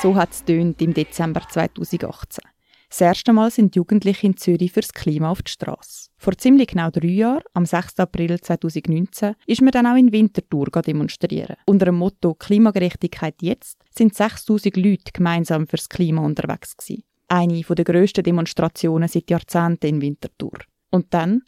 So hat es im Dezember 2018. Das erste Mal sind Jugendliche in Zürich fürs Klima auf die Straße. Vor ziemlich genau drei Jahren, am 6. April 2019, ist man dann auch in Winterthur demonstrieren. Unter dem Motto Klimagerechtigkeit jetzt sind 6000 Leute gemeinsam fürs Klima unterwegs gewesen. Eine der grössten Demonstrationen seit Jahrzehnten in Winterthur. Und dann?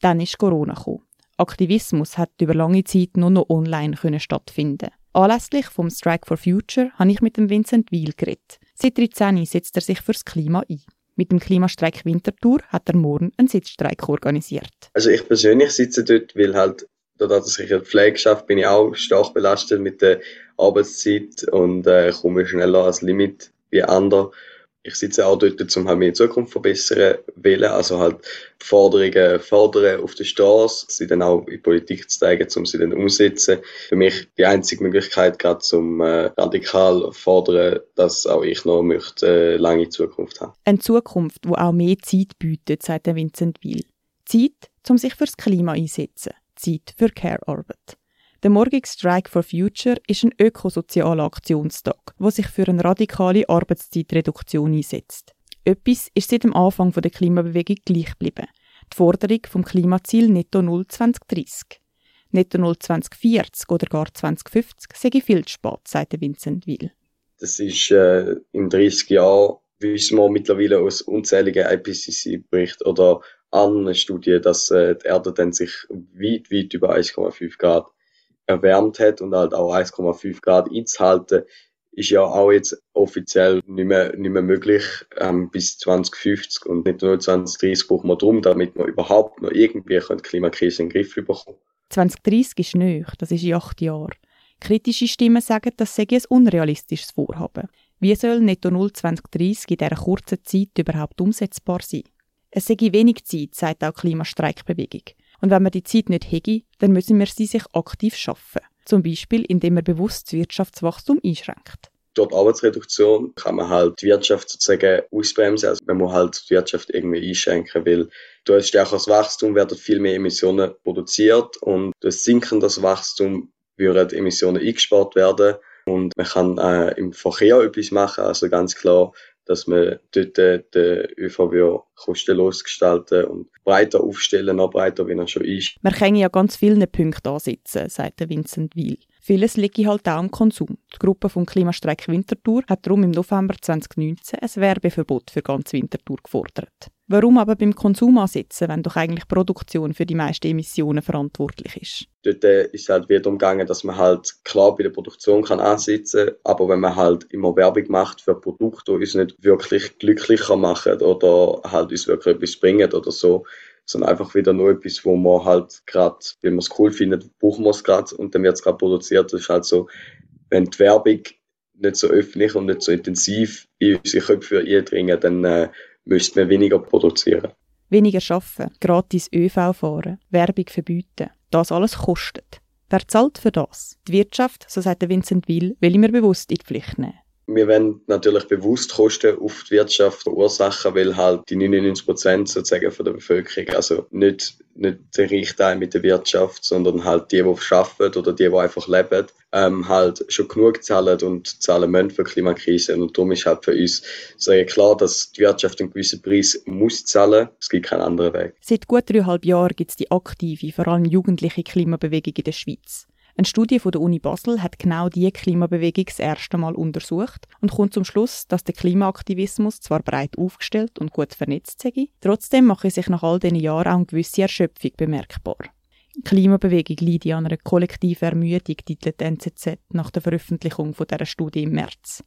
Dann ist Corona gekommen. Aktivismus hat über lange Zeit nur noch online stattfinden. Anlässlich vom Strike for Future habe ich mit dem Vincent Weil geredet. Seit 13 setzt er sich fürs Klima ein. Mit dem Klimastreik Winterthur hat er morgen einen Sitzstreik organisiert. Also ich persönlich sitze dort, weil halt dadurch, dass ich Pflege schaffe, bin ich auch stark belastet mit der Arbeitszeit und äh, komme schneller als Limit wie andere ich sitze auch dort, um halt meine Zukunft verbessern wollen, also halt Forderungen fordern auf der Straße, sie dann auch in Politik zu zeigen, um sie dann umzusetzen. Für mich die einzige Möglichkeit, gerade zum äh, radikal fordern, dass auch ich noch möchte, äh, lange Zukunft haben. Eine Zukunft, wo auch mehr Zeit bietet, sagt Vincent Weil. Zeit, um sich fürs Klima einsetzen. Zeit für Care-Arbeit. Der morgige Strike for Future ist ein ökosozialer Aktionstag, der sich für eine radikale Arbeitszeitreduktion einsetzt. Etwas ist seit dem Anfang der Klimabewegung gleich geblieben. Die Forderung vom Klimaziel Netto Null 2030. Netto Null 2040 oder gar 2050 sei viel spät, sagt Vincent Will. Das ist äh, in 30 Jahren, wissen wir mittlerweile aus unzähligen IPCC-Berichten oder anderen Studien, dass äh, die Erde dann sich weit, weit über 1,5 Grad erwärmt hat und halt auch 1,5 Grad einzuhalten, ist ja auch jetzt offiziell nicht mehr, nicht mehr möglich ähm, bis 2050 und nicht nur 2030 brauchen wir drum, damit wir überhaupt noch irgendwie die Klimakrise in den Griff bekommen. 2030 ist nöch, das ist in acht Jahren. Kritische Stimmen sagen, das sei ein unrealistisches Vorhaben. Wie soll Netto Null 2030 in dieser kurzen Zeit überhaupt umsetzbar sein? Es sei wenig Zeit, sagt auch die Klimastreikbewegung. Und wenn man die Zeit nicht hätte, dann müssen wir sie sich aktiv schaffen. Zum Beispiel, indem man bewusst das Wirtschaftswachstum einschränkt. Durch Arbeitsreduktion kann man halt die Wirtschaft sozusagen ausbremsen. Also man muss halt die Wirtschaft irgendwie einschränken, weil durch stärkeres Wachstum werden viel mehr Emissionen produziert und durch sinkendes Wachstum würden Emissionen eingespart werden. Und man kann äh, im Verkehr etwas machen, also ganz klar dass man dort den ÖV kostenlos gestalten und breiter aufstellen, noch breiter, wie er schon ist. Man kann ja ganz viele Punkte ansetzen, sagt Vincent Weil. Vieles liegt halt auch am Konsum. Die Gruppe vom Klimastreik Winterthur hat darum im November 2019 ein Werbeverbot für ganz Winterthur gefordert. Warum aber beim Konsum ansetzen, wenn doch eigentlich Produktion für die meisten Emissionen verantwortlich ist? Dort äh, ist halt wieder umgegangen, dass man halt klar bei der Produktion kann ansetzen, aber wenn man halt immer Werbung macht für Produkte, die uns nicht wirklich glücklicher machen oder halt uns wirklich etwas bringen oder so, sondern einfach wieder nur etwas, wo man halt gerade, wenn man es cool findet, brauchen wir es gerade und dann wird es gerade produziert. Das ist halt so, wenn die Werbung nicht so öffentlich und nicht so intensiv in unsere Köpfe eindringen, dann äh, müsste man weniger produzieren. Weniger arbeiten, gratis ÖV fahren, Werbung verbieten. Das alles kostet. Wer zahlt für das? Die Wirtschaft, so sagt Vincent Will, will immer bewusst in die Pflicht nehmen. Wir wollen natürlich bewusst Kosten auf die Wirtschaft verursachen, weil halt die 99 Prozent sozusagen von der Bevölkerung, also nicht, nicht der Richteil mit der Wirtschaft, sondern halt die, die arbeiten oder die, die einfach leben, ähm, halt schon genug zahlen und zahlen müssen für Klimakrise. Und darum ist halt für uns sehr klar, dass die Wirtschaft einen gewissen Preis muss zahlen. Es gibt keinen anderen Weg. Seit gut dreieinhalb Jahren gibt es die aktive, vor allem jugendliche Klimabewegung in der Schweiz. Eine Studie von der Uni Basel hat genau diese Klimabewegung das erste Mal untersucht und kommt zum Schluss, dass der Klimaaktivismus zwar breit aufgestellt und gut vernetzt sei, trotzdem mache sich nach all diesen Jahren auch eine gewisse Erschöpfung bemerkbar. Die Klimabewegung leidet an einer kollektiven Ermüdung, titelt NZZ nach der Veröffentlichung von dieser Studie im März.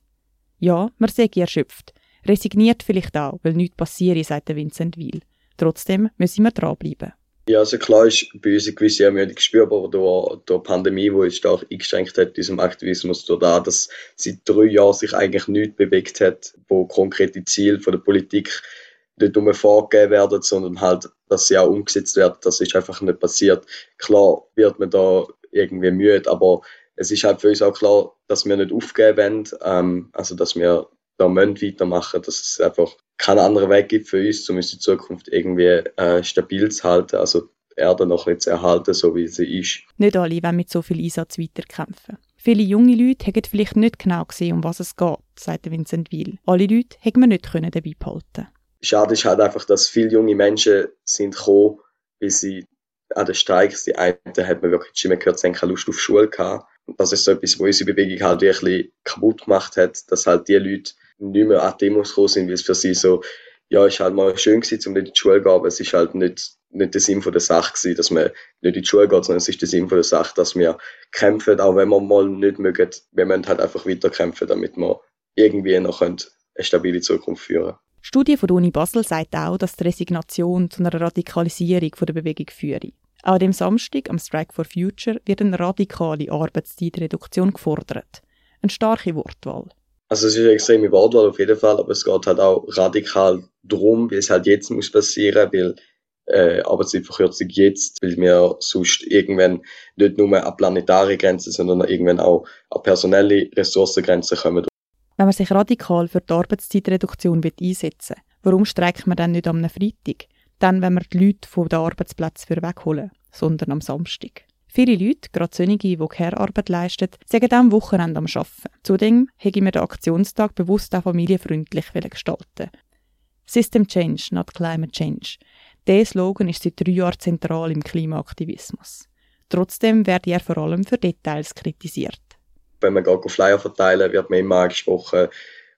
Ja, man sei erschöpft. Resigniert vielleicht auch, weil nichts passiert, sagt Vincent Weil. Trotzdem müssen wir dranbleiben. Ja, also klar ist bei uns eine gewisse Ermüdung spürbar durch, durch die Pandemie, die uns stark eingeschränkt hat, diesem Aktivismus, durch das, dass seit drei Jahren sich eigentlich nichts bewegt hat, wo konkrete Ziele von der Politik nicht nur vorgegeben werden, sondern halt, dass sie auch umgesetzt werden. Das ist einfach nicht passiert. Klar wird man da irgendwie müde, aber es ist halt für uns auch klar, dass wir nicht aufgeben wollen, ähm, also dass wir da weitermachen, dass es einfach keinen anderen Weg gibt für uns, um unsere Zukunft irgendwie äh, stabil zu halten, also die Erde noch nicht zu erhalten, so wie sie ist. Nicht alle wollen mit so viel Einsatz weiterkämpfen. Viele junge Leute haben vielleicht nicht genau gesehen, um was es geht, sagt Vincent Weil. Alle Leute hätten wir nicht dabei behalten Schade ist halt einfach, dass viele junge Menschen sind gekommen, weil sie an den Streiks, die einen hat man wirklich schon gehört, sie haben keine Lust auf Schule gehabt. Und das ist so etwas, wo unsere Bewegung halt wirklich kaputt gemacht hat, dass halt die Leute nicht mehr an Demos gekommen sind, weil es für sie so, ja, ist halt mal schön gewesen, um nicht in die Schule zu gehen, aber es ist halt nicht, nicht der Sinn von der Sache gewesen, dass man nicht in die Schule geht, sondern es ist der Sinn von der Sache, dass wir kämpfen, auch wenn wir mal nicht mögen, wir müssen halt einfach weiter kämpfen, damit wir irgendwie noch eine stabile Zukunft führen Die Studie von der Uni Basel sagt auch, dass die Resignation zu einer Radikalisierung der Bewegung führe. Auch an dem Samstag, am Strike for Future, wird eine radikale Arbeitszeitreduktion gefordert. Eine starke Wortwahl. Also es ist eine extreme Wortwahl auf jeden Fall, aber es geht halt auch radikal drum, wie es halt jetzt muss passieren, weil äh, Arbeitszeitverkürzung jetzt, weil wir sonst irgendwann nicht nur an planetare Grenzen, sondern irgendwann auch an personelle Ressourcengrenzen kommen. Wenn man sich radikal für die Arbeitszeitreduktion einsetzen will, warum streikt man dann nicht am Freitag? Dann, wenn wir die Leute von den Arbeitsplätzen wegholen, sondern am Samstag. Viele Leute, gerade solche, die Care-Arbeit leisten, sagen am Wochenende am Arbeiten. Zudem hätte wir den Aktionstag bewusst auch familienfreundlich gestalten System Change, not Climate Change. Dieser Slogan ist seit drei Jahren zentral im Klimaaktivismus. Trotzdem wird er vor allem für Details kritisiert. Wenn man geht Flyer verteilen, wird man immer angesprochen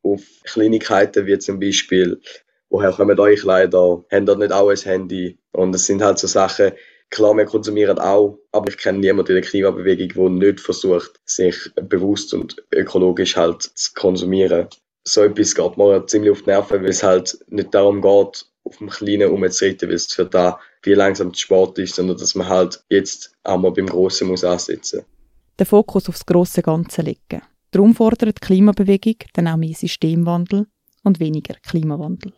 auf Kleinigkeiten wie zum Beispiel, woher kommen eure Kleider, habt ihr nicht auch ein Handy? Und es sind halt so Sachen, Klar, wir konsumieren auch, aber ich kenne niemanden in der Klimabewegung, der nicht versucht, sich bewusst und ökologisch halt zu konsumieren. So etwas geht mir ziemlich auf die Nerven, weil es halt nicht darum geht, auf dem Kleinen umzureden, weil es für da wie langsam der Sport ist, sondern dass man halt jetzt auch mal beim Grossen muss ansetzen. Den Fokus aufs grosse Ganze legen. Darum fordert die Klimabewegung dann auch mehr Systemwandel und weniger Klimawandel.